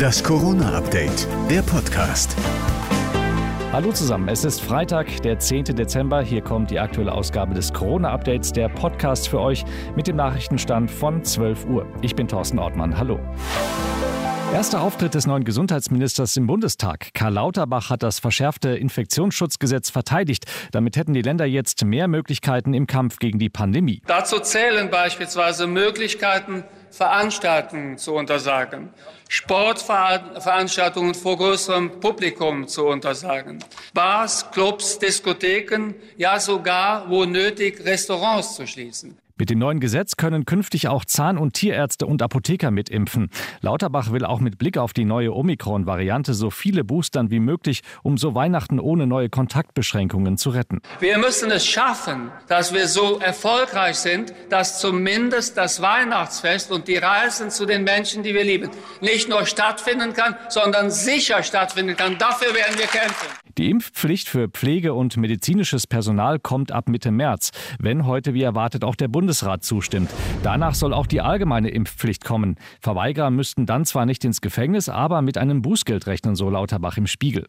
Das Corona-Update, der Podcast. Hallo zusammen, es ist Freitag, der 10. Dezember. Hier kommt die aktuelle Ausgabe des Corona-Updates, der Podcast für euch mit dem Nachrichtenstand von 12 Uhr. Ich bin Thorsten Ortmann. Hallo. Erster Auftritt des neuen Gesundheitsministers im Bundestag. Karl Lauterbach hat das verschärfte Infektionsschutzgesetz verteidigt. Damit hätten die Länder jetzt mehr Möglichkeiten im Kampf gegen die Pandemie. Dazu zählen beispielsweise Möglichkeiten, Veranstaltungen zu untersagen, Sportveranstaltungen vor größerem Publikum zu untersagen, Bars, Clubs, Diskotheken, ja sogar, wo nötig, Restaurants zu schließen. Mit dem neuen Gesetz können künftig auch Zahn- und Tierärzte und Apotheker mitimpfen. Lauterbach will auch mit Blick auf die neue Omikron-Variante so viele Boostern wie möglich, um so Weihnachten ohne neue Kontaktbeschränkungen zu retten. Wir müssen es schaffen, dass wir so erfolgreich sind, dass zumindest das Weihnachtsfest und die Reisen zu den Menschen, die wir lieben, nicht nur stattfinden kann, sondern sicher stattfinden kann. Dafür werden wir kämpfen. Die Impfpflicht für Pflege- und medizinisches Personal kommt ab Mitte März, wenn heute wie erwartet auch der Bundesrat zustimmt. Danach soll auch die allgemeine Impfpflicht kommen. Verweigerer müssten dann zwar nicht ins Gefängnis, aber mit einem Bußgeld rechnen, so Lauterbach im Spiegel.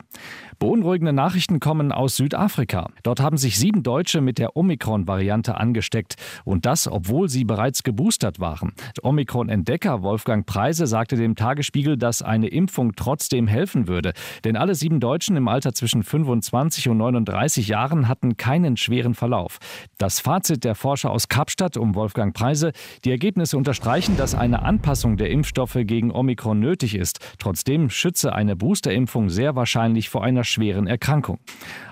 Beunruhigende Nachrichten kommen aus Südafrika. Dort haben sich sieben Deutsche mit der Omikron-Variante angesteckt. Und das, obwohl sie bereits geboostert waren. Omikron-Entdecker Wolfgang Preise sagte dem Tagesspiegel, dass eine Impfung trotzdem helfen würde. Denn alle sieben Deutschen im Alter zwischen 25 und 39 Jahren hatten keinen schweren Verlauf. Das Fazit der Forscher aus Kapstadt um Wolfgang Preise, die Ergebnisse unterstreichen, dass eine Anpassung der Impfstoffe gegen Omikron nötig ist. Trotzdem schütze eine Boosterimpfung sehr wahrscheinlich vor einer schweren Erkrankung.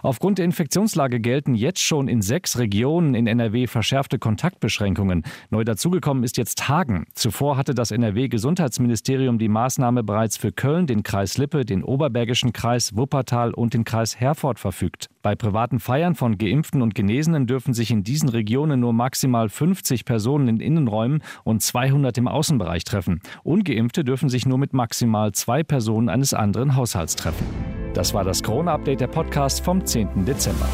Aufgrund der Infektionslage gelten jetzt schon in sechs Regionen in NRW verschärfte Kontaktbeschränkungen. Neu dazugekommen ist jetzt Hagen. Zuvor hatte das NRW-Gesundheitsministerium die Maßnahme bereits für Köln, den Kreis Lippe, den Oberbergischen Kreis, Wuppertal und den Kreis Herford verfügt. Bei privaten Feiern von Geimpften und Genesenen dürfen sich in diesen Regionen nur maximal 50 Personen in Innenräumen und 200 im Außenbereich treffen. Ungeimpfte dürfen sich nur mit maximal zwei Personen eines anderen Haushalts treffen. Das war das Corona-Update der Podcast vom 10. Dezember.